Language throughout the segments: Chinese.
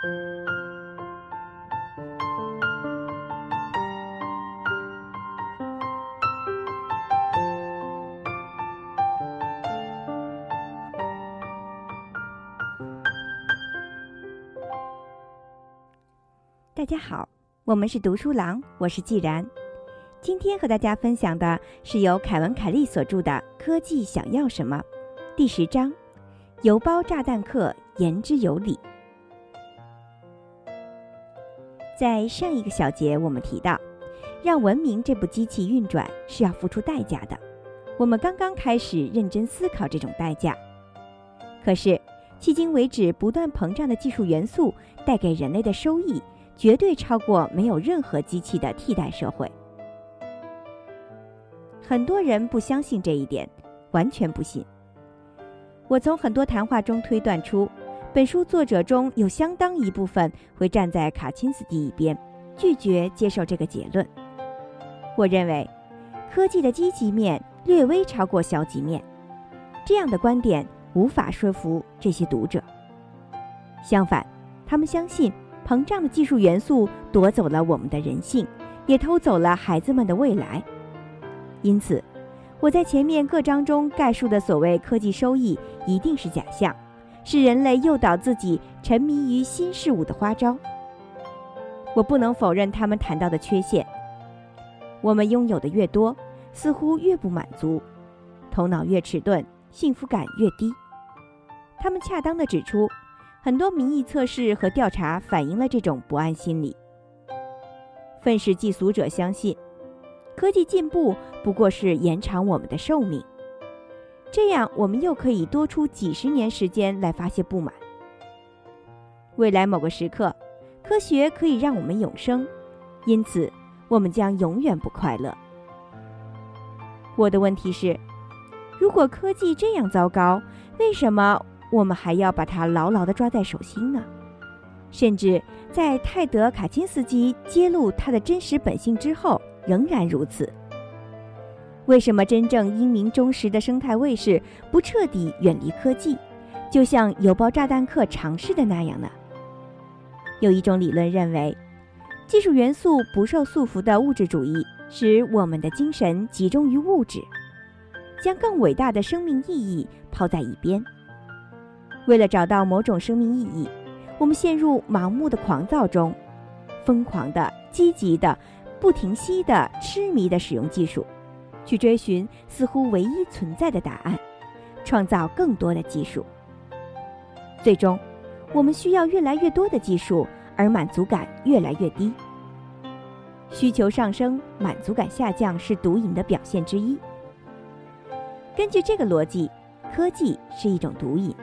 大家好，我们是读书郎，我是既然。今天和大家分享的是由凯文·凯利所著的《科技想要什么》第十章：邮包炸弹客言之有理。在上一个小节，我们提到，让文明这部机器运转是要付出代价的。我们刚刚开始认真思考这种代价，可是迄今为止不断膨胀的技术元素带给人类的收益。绝对超过没有任何机器的替代社会。很多人不相信这一点，完全不信。我从很多谈话中推断出，本书作者中有相当一部分会站在卡钦斯基一边，拒绝接受这个结论。我认为，科技的积极面略微超过消极面，这样的观点无法说服这些读者。相反，他们相信。膨胀的技术元素夺走了我们的人性，也偷走了孩子们的未来。因此，我在前面各章中概述的所谓科技收益一定是假象，是人类诱导自己沉迷于新事物的花招。我不能否认他们谈到的缺陷：我们拥有的越多，似乎越不满足；头脑越迟钝，幸福感越低。他们恰当地指出。很多民意测试和调查反映了这种不安心理。愤世嫉俗者相信，科技进步不过是延长我们的寿命，这样我们又可以多出几十年时间来发泄不满。未来某个时刻，科学可以让我们永生，因此我们将永远不快乐。我的问题是：如果科技这样糟糕，为什么？我们还要把它牢牢地抓在手心呢，甚至在泰德·卡钦斯基揭露他的真实本性之后，仍然如此。为什么真正英明忠实的生态卫士不彻底远离科技，就像邮包炸弹客尝试的那样呢？有一种理论认为，技术元素不受束缚的物质主义使我们的精神集中于物质，将更伟大的生命意义抛在一边。为了找到某种生命意义，我们陷入盲目的狂躁中，疯狂的、积极的、不停息的、痴迷的使用技术，去追寻似乎唯一存在的答案，创造更多的技术。最终，我们需要越来越多的技术，而满足感越来越低。需求上升，满足感下降是毒瘾的表现之一。根据这个逻辑，科技是一种毒瘾。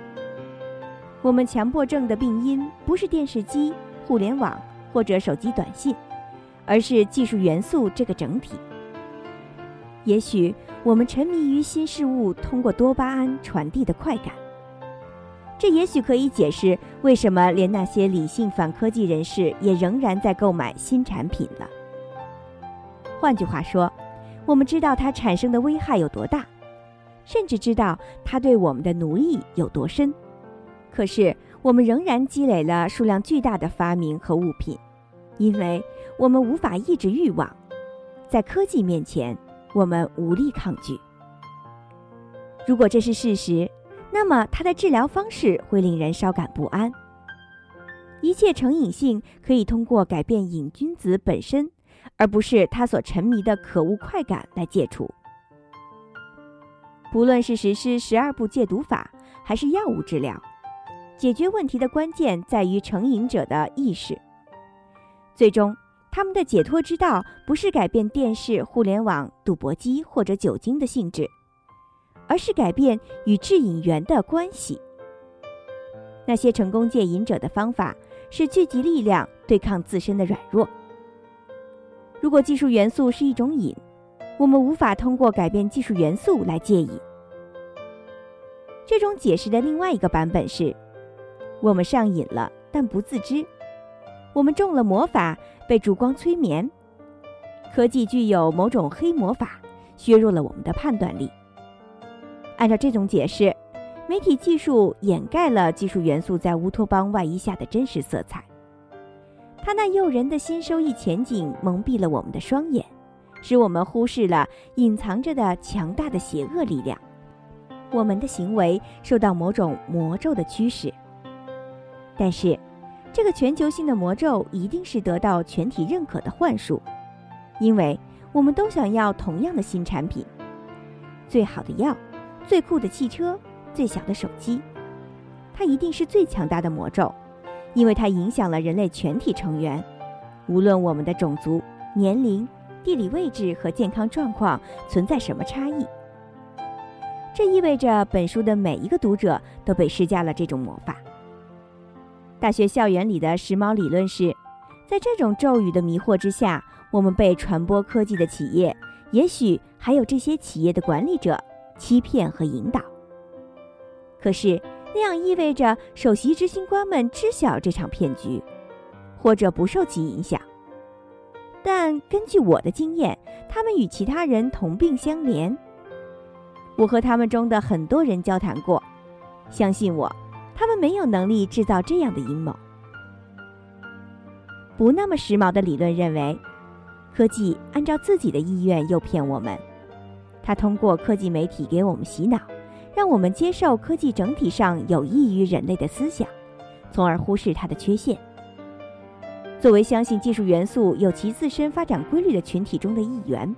我们强迫症的病因不是电视机、互联网或者手机短信，而是技术元素这个整体。也许我们沉迷于新事物通过多巴胺传递的快感，这也许可以解释为什么连那些理性反科技人士也仍然在购买新产品了。换句话说，我们知道它产生的危害有多大，甚至知道它对我们的奴役有多深。可是，我们仍然积累了数量巨大的发明和物品，因为我们无法抑制欲望，在科技面前，我们无力抗拒。如果这是事实，那么它的治疗方式会令人稍感不安。一切成瘾性可以通过改变瘾君子本身，而不是他所沉迷的可恶快感来戒除。不论是实施十二步戒毒法，还是药物治疗。解决问题的关键在于成瘾者的意识。最终，他们的解脱之道不是改变电视、互联网、赌博机或者酒精的性质，而是改变与致瘾源的关系。那些成功戒瘾者的方法是聚集力量对抗自身的软弱。如果技术元素是一种瘾，我们无法通过改变技术元素来戒瘾。这种解释的另外一个版本是。我们上瘾了，但不自知。我们中了魔法，被烛光催眠。科技具有某种黑魔法，削弱了我们的判断力。按照这种解释，媒体技术掩盖了技术元素在乌托邦外衣下的真实色彩。它那诱人的新收益前景蒙蔽了我们的双眼，使我们忽视了隐藏着的强大的邪恶力量。我们的行为受到某种魔咒的驱使。但是，这个全球性的魔咒一定是得到全体认可的幻术，因为我们都想要同样的新产品：最好的药、最酷的汽车、最小的手机。它一定是最强大的魔咒。因为它影响了人类全体成员，无论我们的种族、年龄、地理位置和健康状况存在什么差异。这意味着本书的每一个读者都被施加了这种魔法。大学校园里的时髦理论是，在这种咒语的迷惑之下，我们被传播科技的企业，也许还有这些企业的管理者欺骗和引导。可是。那样意味着首席执行官们知晓这场骗局，或者不受其影响。但根据我的经验，他们与其他人同病相怜。我和他们中的很多人交谈过，相信我，他们没有能力制造这样的阴谋。不那么时髦的理论认为，科技按照自己的意愿诱骗我们，它通过科技媒体给我们洗脑。让我们接受科技整体上有益于人类的思想，从而忽视它的缺陷。作为相信技术元素有其自身发展规律的群体中的一员，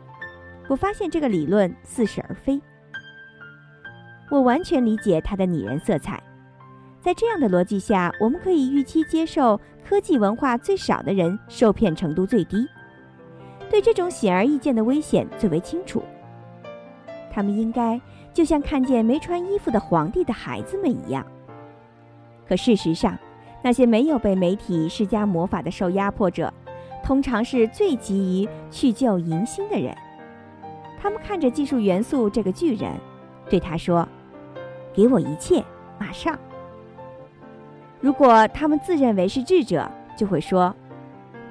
我发现这个理论似是而非。我完全理解它的拟人色彩。在这样的逻辑下，我们可以预期接受科技文化最少的人受骗程度最低，对这种显而易见的危险最为清楚。他们应该。就像看见没穿衣服的皇帝的孩子们一样。可事实上，那些没有被媒体施加魔法的受压迫者，通常是最急于去救迎新的人。他们看着技术元素这个巨人，对他说：“给我一切，马上。”如果他们自认为是智者，就会说：“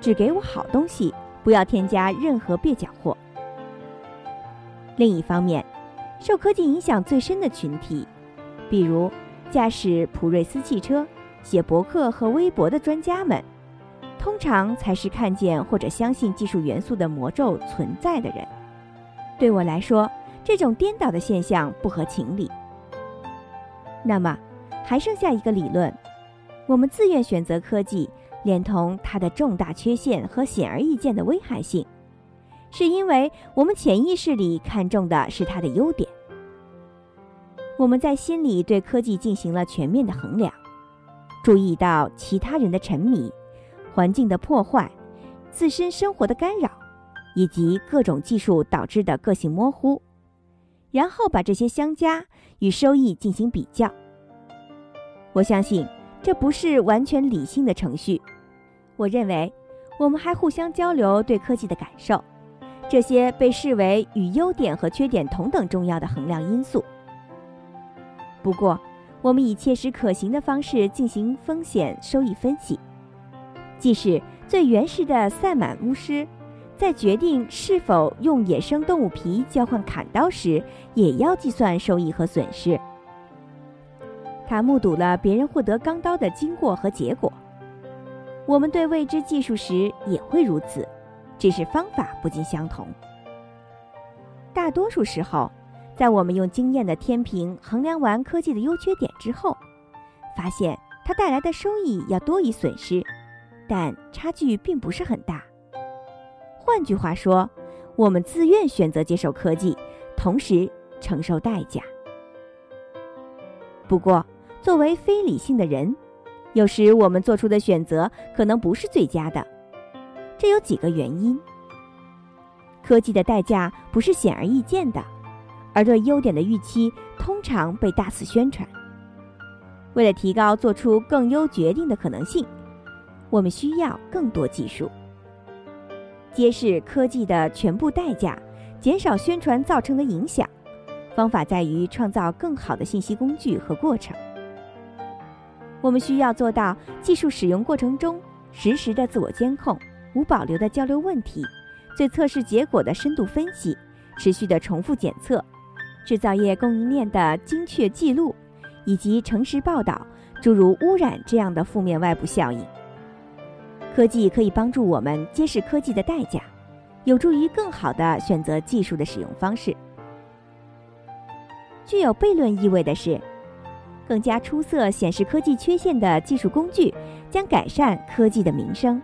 只给我好东西，不要添加任何蹩脚货。”另一方面，受科技影响最深的群体，比如驾驶普锐斯汽车、写博客和微博的专家们，通常才是看见或者相信技术元素的魔咒存在的人。对我来说，这种颠倒的现象不合情理。那么，还剩下一个理论：我们自愿选择科技，连同它的重大缺陷和显而易见的危害性。是因为我们潜意识里看重的是它的优点。我们在心里对科技进行了全面的衡量，注意到其他人的沉迷、环境的破坏、自身生活的干扰，以及各种技术导致的个性模糊，然后把这些相加与收益进行比较。我相信这不是完全理性的程序。我认为我们还互相交流对科技的感受。这些被视为与优点和缺点同等重要的衡量因素。不过，我们以切实可行的方式进行风险收益分析，即使最原始的赛满巫师，在决定是否用野生动物皮交换砍刀时，也要计算收益和损失。他目睹了别人获得钢刀的经过和结果。我们对未知技术时也会如此。只是方法不尽相同。大多数时候，在我们用经验的天平衡量完科技的优缺点之后，发现它带来的收益要多于损失，但差距并不是很大。换句话说，我们自愿选择接受科技，同时承受代价。不过，作为非理性的人，有时我们做出的选择可能不是最佳的。这有几个原因：科技的代价不是显而易见的，而对优点的预期通常被大肆宣传。为了提高做出更优决定的可能性，我们需要更多技术。揭示科技的全部代价，减少宣传造成的影响。方法在于创造更好的信息工具和过程。我们需要做到技术使用过程中实时的自我监控。无保留的交流问题，对测试结果的深度分析，持续的重复检测，制造业供应链的精确记录，以及诚实报道，诸如污染这样的负面外部效应。科技可以帮助我们揭示科技的代价，有助于更好地选择技术的使用方式。具有悖论意味的是，更加出色显示科技缺陷的技术工具将改善科技的名声。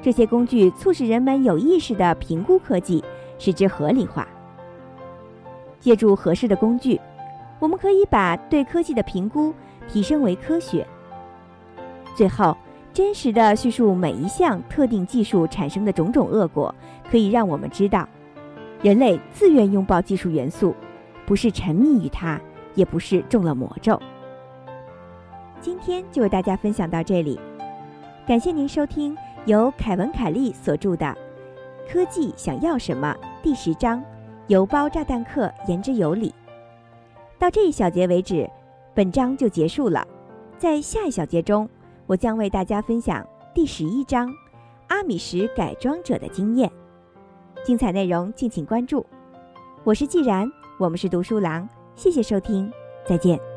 这些工具促使人们有意识地评估科技，使之合理化。借助合适的工具，我们可以把对科技的评估提升为科学。最后，真实的叙述每一项特定技术产生的种种恶果，可以让我们知道，人类自愿拥抱技术元素，不是沉迷于它，也不是中了魔咒。今天就为大家分享到这里，感谢您收听由凯文·凯利所著的《科技想要什么》第十章。邮包炸弹客言之有理。到这一小节为止，本章就结束了。在下一小节中，我将为大家分享第十一章“阿米什改装者的经验”。精彩内容敬请关注。我是既然，我们是读书郎，谢谢收听，再见。